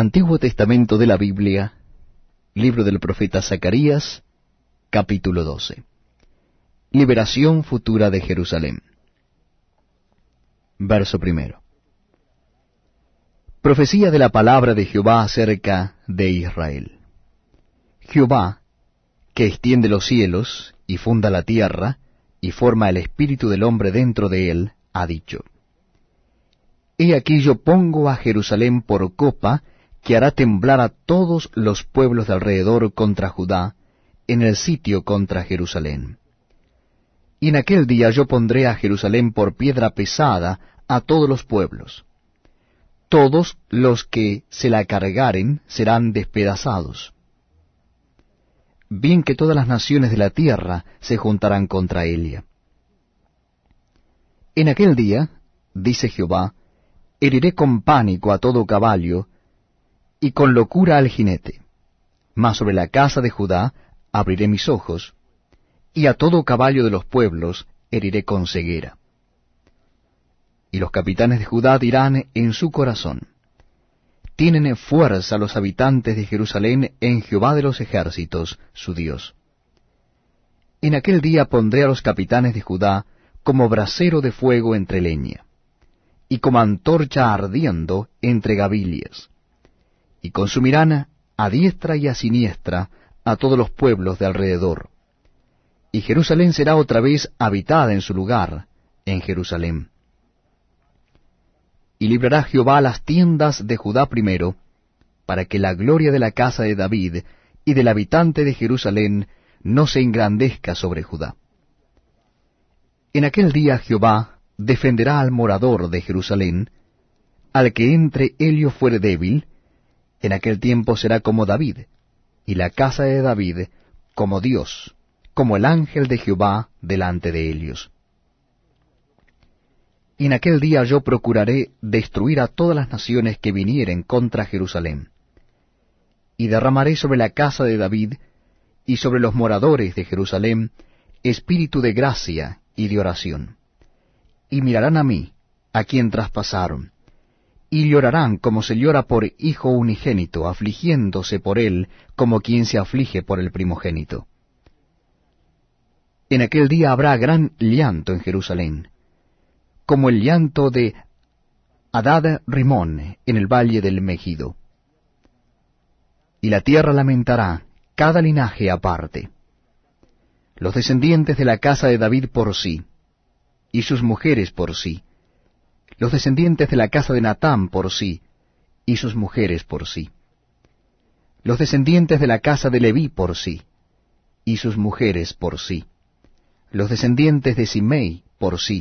Antiguo Testamento de la Biblia, libro del profeta Zacarías, capítulo 12. Liberación futura de Jerusalén. Verso primero. Profecía de la palabra de Jehová acerca de Israel. Jehová, que extiende los cielos y funda la tierra, y forma el espíritu del hombre dentro de él, ha dicho. He aquí yo pongo a Jerusalén por copa, que hará temblar a todos los pueblos de alrededor contra Judá, en el sitio contra Jerusalén. Y en aquel día yo pondré a Jerusalén por piedra pesada a todos los pueblos. Todos los que se la cargaren serán despedazados. Bien que todas las naciones de la tierra se juntarán contra ella. En aquel día, dice Jehová, heriré con pánico a todo caballo, y con locura al jinete. Mas sobre la casa de Judá abriré mis ojos, y a todo caballo de los pueblos heriré con ceguera. Y los capitanes de Judá dirán en su corazón, Tienen fuerza los habitantes de Jerusalén en Jehová de los ejércitos, su Dios. En aquel día pondré a los capitanes de Judá como brasero de fuego entre leña, y como antorcha ardiendo entre gavillas y consumirán a diestra y a siniestra a todos los pueblos de alrededor. Y Jerusalén será otra vez habitada en su lugar, en Jerusalén. Y librará Jehová las tiendas de Judá primero, para que la gloria de la casa de David y del habitante de Jerusalén no se engrandezca sobre Judá. En aquel día Jehová defenderá al morador de Jerusalén, al que entre ello fuere débil, en aquel tiempo será como David, y la casa de David como Dios, como el ángel de Jehová delante de ellos. Y en aquel día yo procuraré destruir a todas las naciones que vinieren contra Jerusalén, y derramaré sobre la casa de David y sobre los moradores de Jerusalén espíritu de gracia y de oración. Y mirarán a mí, a quien traspasaron, y llorarán como se llora por hijo unigénito, afligiéndose por él como quien se aflige por el primogénito. En aquel día habrá gran llanto en Jerusalén, como el llanto de Adad Rimón en el valle del Megido. Y la tierra lamentará cada linaje aparte. Los descendientes de la casa de David por sí, y sus mujeres por sí, los descendientes de la casa de Natán por sí, y sus mujeres por sí, los descendientes de la casa de Leví por sí, y sus mujeres por sí, los descendientes de Simei por sí,